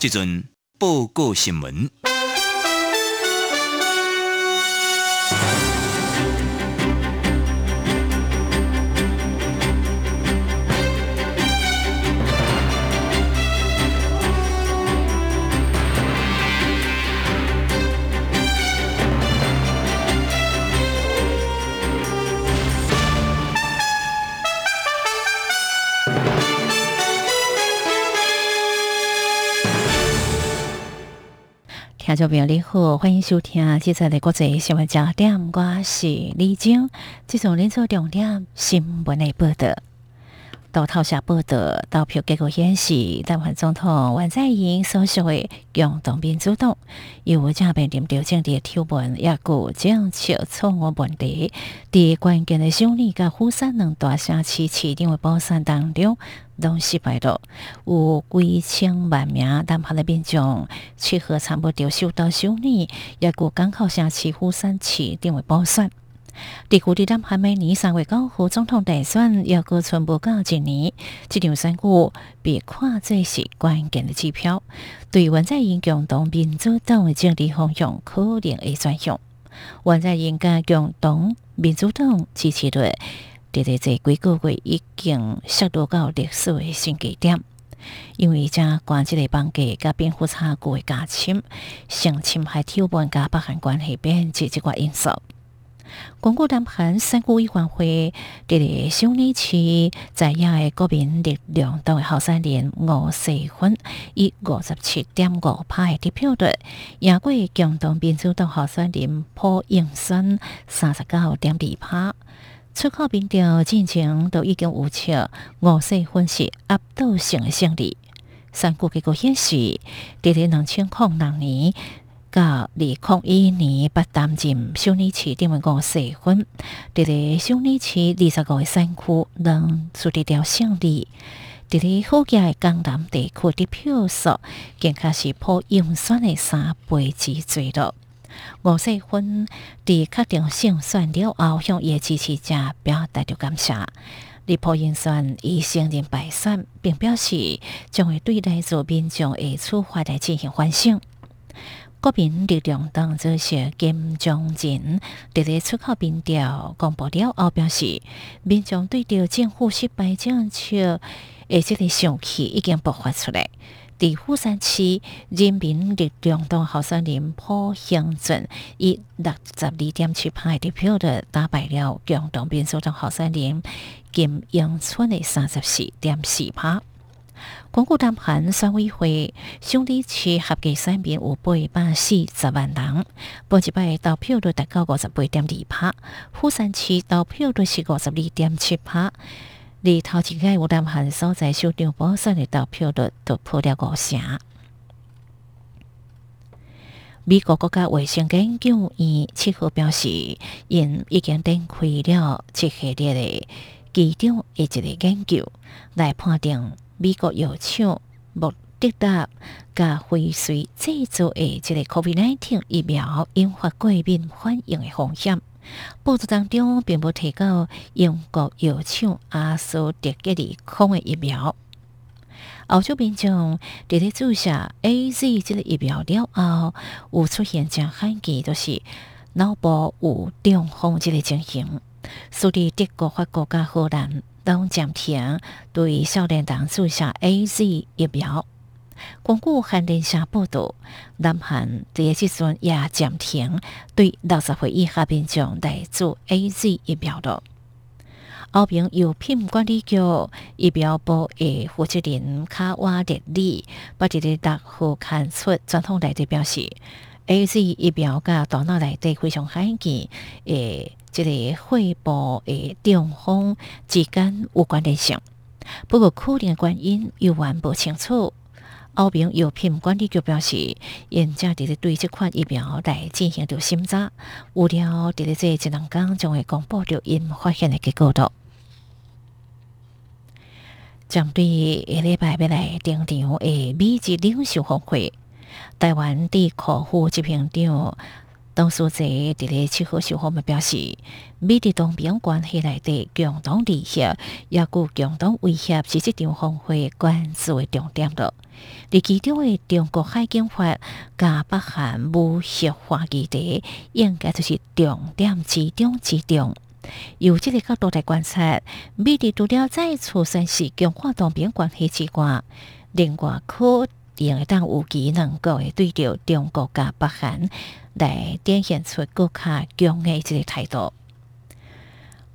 即阵报告新闻。听众朋友你好，欢迎收听今日的国际新闻焦点，我是李晶。这种连锁重点新闻的报道。到头下报道，投票结果显示，台湾总统王在寅所属的用动民主党，由为正面临调整的挑文，也有政策错误问题。伫关键的小年甲虎山两大城市市长的补选当中，拢失败了。有几千万名南下的民众去和参不着首都小年，也有港口城市虎山市长的补选。地区的南韩每年三月九号总统大选，要过全部到一年，这场选举被看作是关键的指标，对文在寅共同民主党的政治方向可能会转向。文在寅甲共同民主党支持率，伫伫这几个月已经杀到到历史的新低点，因为这关系的绑架甲辩护差距的加深，性侵害挑拨甲北韩关系变这几个因素。光顾南韩三股委员会伫咧小年期在野的国民力量党的候选人吴世勋以五十七点五派的票率赢过共同民主党候选人朴应选三十九点二派。出口民调进程都已经预测吴世勋是压倒性的胜利。三股结果显示，伫咧两千零六年。到二零一年不担任小年市长的吴世勋，伫咧小年市二十个选区能取得掉胜利。伫咧好佳的江南地区的票数，更加是破应选的三倍之多了。吴世勋伫确定胜选了后，向伊支持者表达着感谢。离破应选已承认败选，并表示将会对待自民众的处罚来进行反省。国民力量党主席金正仁伫咧出口民调公布了后表示，民众对着政府失败政策，诶即个上气已经爆发出来。伫富山区人民力量党候选人朴兴俊以六十二点七派的票的打败了共同民主党候选人金永春的三十四点四派。光顾南韩选委会兄弟区合计选民有八百四十万人，本一摆投票率达到五十八点二趴，富山区投票率是五十二点七趴。而头一届有南韩所在首长补选的投票率突破了五成。美国国家卫生研究院七号表示，因已经展开了一系列的机场以及的研究，来判定。美国药厂莫德达甲辉瑞制作的这个 COVID-19 疫苗引发过敏反应的风险。报道当中并无提到英国药厂阿斯德吉利康的疫苗。欧洲民众伫咧注射 A Z 这个疫苗了后，有出现真罕见，就是脑部有中风这个情形。所以德国、法国甲荷兰。当暂停对少年党注射 A Z 疫苗。根据韩联社报道，南韩第一时阵也暂停对六十岁以下民众来做 A Z 疫苗了。欧平药品管理局疫苗部的负责人卡瓦列里，把这的答复刊出，传统来的表示 A Z 疫苗甲大脑内底非常罕见诶，即个肺部诶中风之间有关联性，不过可能原因又还不清楚。欧平药品管理局表示，现正伫咧对这款疫苗来进行着审查，有料伫咧这一两天将会公布着因发现的结果。的。针对下礼拜要来登场的美籍领袖峰会，台湾地客户执行长。董书记伫咧七号时候咪表示，美的东边关系内底共同利益，也具共同威胁，是这场峰会关注的重点了。而其中的中国海警法加北韩武器化议题，应该就是重点之中之重。由这个角度来观察，美的除了再次宣示强化东边关系之外，另外可能当有机能够会对着中国甲北韩。来展现出更较强诶一个态度。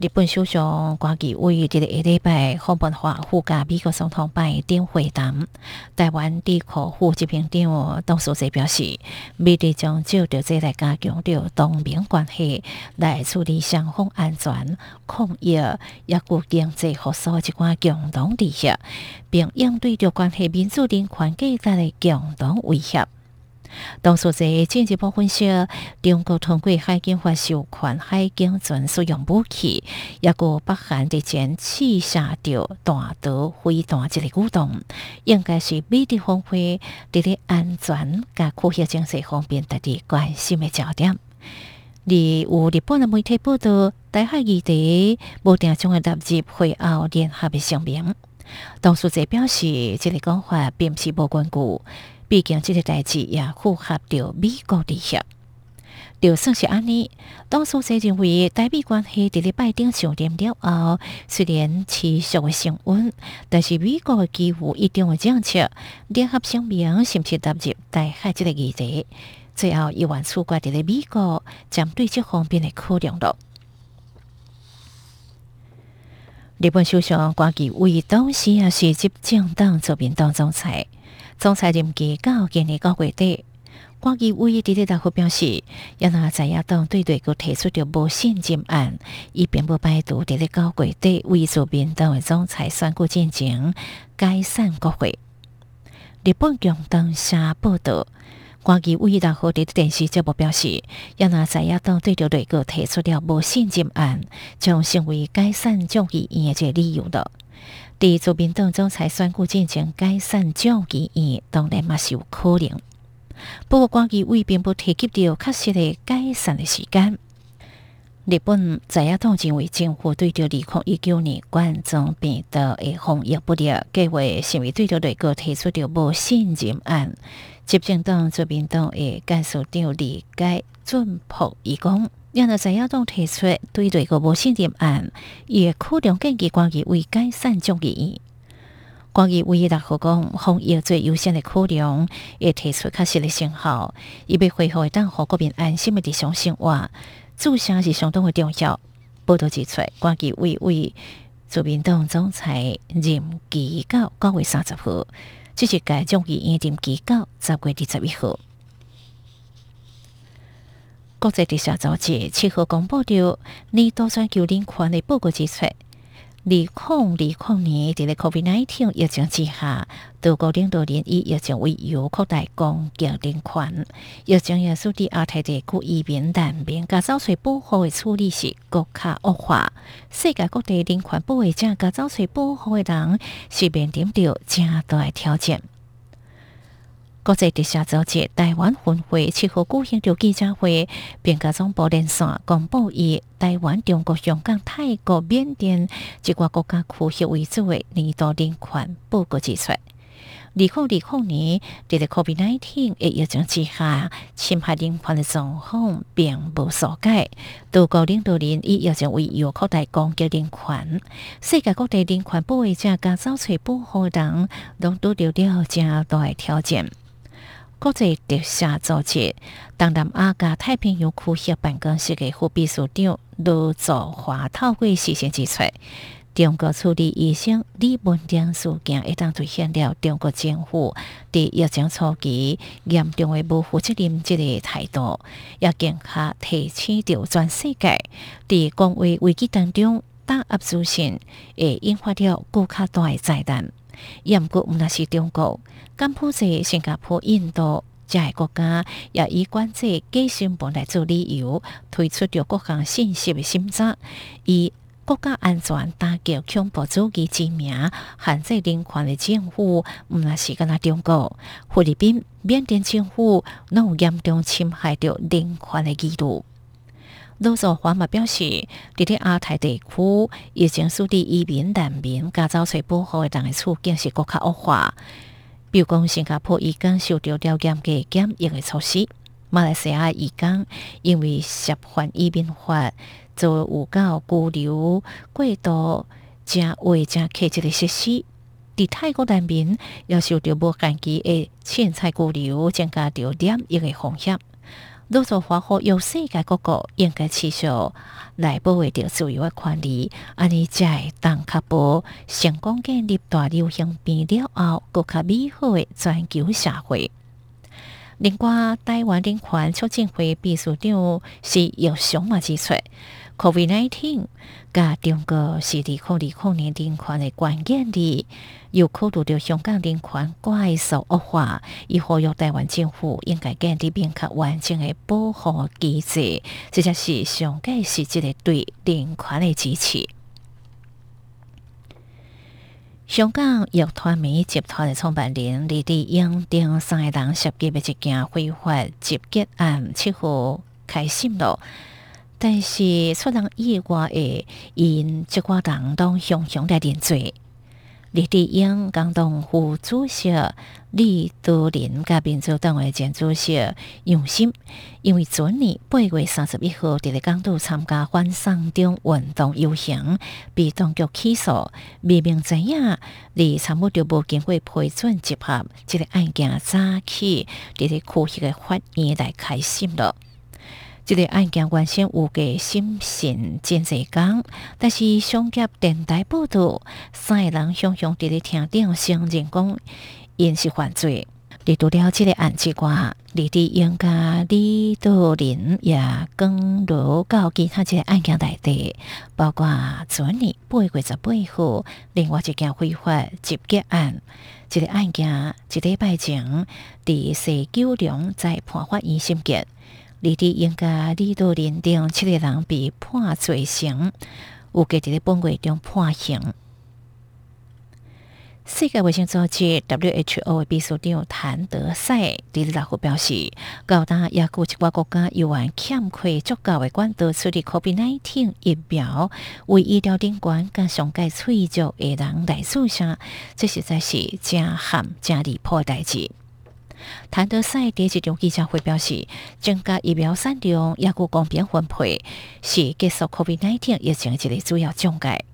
日本首相关于这个下礼拜访问华府甲美国总统拜登会谈，台湾地科副执行长董书记表示，美日将就着这来加强着同盟关系，来处理双方安全、抗疫、也固经济合作一寡共同利益，并应对着关系民主人权界带来共同威胁。当初在进一步分析，中国通过海警法授权海警船使用武器，也个北韩的前刺杀掉大岛飞弹这个举动，应该是美的方会伫咧安全甲科学政策方面特别关心的焦点。而有日本的媒体报道，台海议题无定将会纳入会后联合的声明。当初在表示，这个讲法并不是无根据。毕竟，这个代志也符合着美国利益。就算是安尼，当初在认为台美关系伫咧拜登上任了后，虽然持续诶升温，但是美国诶几乎一定会政策联合声明，甚至踏入台海这个议题，最后一万出怪伫咧美国将对这方面诶考量了。日本首相关于为当时也是执政党做民党总裁。总裁任期到今年九月底，关于委伫咧大会表示，要拿在野党对对佮提出着无信任案，以并不排除伫咧九月底为做民党的总裁选举进行解散国会。日本共同社报道，关于委大会伫电视节目表示，要拿在野党对着内阁提出了无信任案，将成为解散众议院的理由的。伫做民党总裁选举进行解散众议院，当然嘛是有可能。不过，关于为并不提及到确实的解散的时间。日本在野党认为政府对着二零一九年冠状病毒的防疫不力，计划成为对着内阁提出的无信任案。执政党做民党的干事长李解准朴伊讲。让那在野党提出对这个无信任案，伊也可能建议关于为解散众议院。关于唯一大学讲，防疫最优先的考量，也提出确实的信号，以被恢复当和国民安心的日常生活，注相是相当的重要。报道指出，关于为为自民党总裁任期到九月三十号，即是该众议院任期到十月二十一号。国际地下组织七号公布着年度全球人权的报告指出，二零二零年伫咧 COVID-19 疫情之下，德国领导人以疫情为由扩大攻击人权，疫情也使得亚太地区移民难民加遭受保护的处理是更加恶化。世界各地人权保卫者加遭受保护的人是面临着正大挑战。国际地下组织台湾分会七号举行着记者会，并甲总部连线公布以台湾、中国、香港、泰国、缅甸一个国家区域为主的年度人权报告指出，二零二零年伫咧 COVID-19 的疫情之下，侵害人权的状况并无所改。多国领导人以疫情为由扩大攻击人权，世界各地人权保卫者甲遭受保护人，拢拄着了正大挑战。国际调查组织东南亚加太平洋区域办公室的副秘书长卢作华透过事先指出，中国处理医生李文亮事件，一旦凸显了中国政府伫疫情初期严重的无负责任这个态度，也更加提醒着全世界，伫公卫危机当中打压资讯，会引发了更加大的灾难。毋过，毋那是中国，柬埔寨、新加坡、印度这个国家，也以管制假新闻来做理由，推出着各项信息的审查，以国家安全打击恐怖主义之名，限制人权的政府，毋那是干那中国、菲律宾、缅甸政府，拢有严重侵害着人权的记录。罗佐华嘛表示，伫咧亚太地区，疫情使地移民难民加遭受保护的人的处境是更加恶化。比如讲，新加坡已经受到了严格检疫的措施；马来西亚已经因为涉犯移民法，就有到拘留过度、正违正客气的设施。伫泰国难民要受到无限期诶凊彩拘留，增加着染疫的风险。多做华和由世界各国应该持续来保卫着自由的权利，安尼才会当确保成功建立大流行病了后，更加美好诶全球社会。另外，台湾人权促进会秘书长是叶雄马指出。COVID-19 甲中国是伫抗二抗年人权的关键字，又考虑到香港人权快速恶化，以呼吁台湾政府应该建立明确完整的保护机制，这才是上届实际的对人权的支持。香港药团美集团的创办人李丽英等三个人涉及的一件非法集结案，七号开审了。但是出人意外的，因即寡人都雄雄来认罪。李德英共同副主席李德林甲民主党的前主席杨心，因为昨年八月三十一号伫咧港岛参加反送中运动游行，被当局起诉。明明知影，李参谋着无经过批准集合，即个案件早起伫咧区域的法院来开审了。这个案件原先有个审讯真济工，但是上级电台报道，三个人雄雄伫咧厅顶承认讲，因是犯罪。你除了这个案之外，李德英甲李道林也更入到其他即个案件内底，包括昨年八月十八号另外一件非法集结案，这个案件一礼拜前伫四九龙在判法院审结。李德英甲李道林等七个人被判罪成，有计伫咧本月中判刑。世界卫生组织 WHO 的秘书长谭德赛伫六号表示，高达也有一寡国家有案欠缺足够的管道处理 COVID-19 疫苗，为医疗人员甲上届催足的人来注射，这实在是真含真离谱的代志。谭德赛第一场记者会表示，增加疫苗产量、也有公平分配，是结束 COVID-19 疫情一个主要障碍。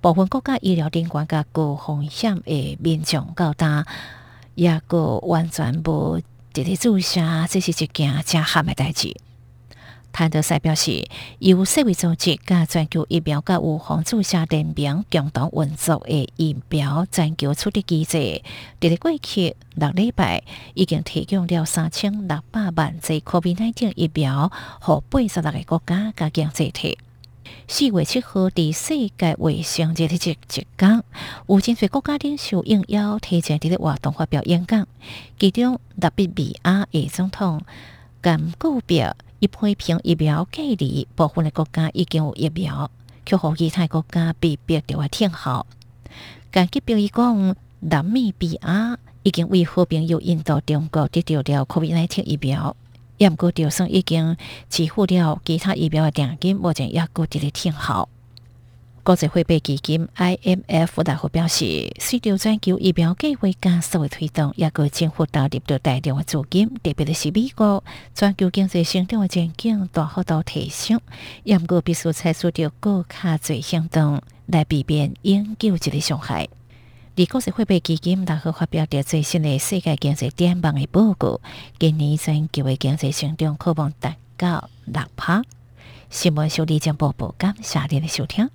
部分国家医疗人员甲高风险诶民众高达，也个完全无一个注射，这是一件真罕诶代志。谭德赛表示，由世卫组织甲全球疫苗甲预防注射联名共同运作的疫苗全球处理机制，伫咧过去六礼拜已经提供了三千六百万剂 COVID-19 疫苗，互八十六个国家甲经济体。四月七号，伫世界卫生日的即一讲，有真侪国家领袖应邀提前伫咧活动发表演讲，其中特别比亚的总统甘古表。一批评疫苗隔离，部分的国家已经有疫苗，却互其他国家被逼着要停号。根据表伊讲，南美比亚已经为和平又引导、中国得到了 COVID-19 疫苗，也毋过就算已经支付了其他疫苗的定金，目前也搁伫咧停号。国际货币基金 IMF 大会表示，随着全球疫苗计划加速的推动，也个政府投入到大量的资金，特别是美国全球经济成长的前景大幅度提升，也毋过必须采取着更加侪行动来避免永久这个伤害。而国际货币基金大会发表着最新的世界经济展望的报告，今年全球的经济成长可望达到六趴。新闻小李将播报，感谢您的收听。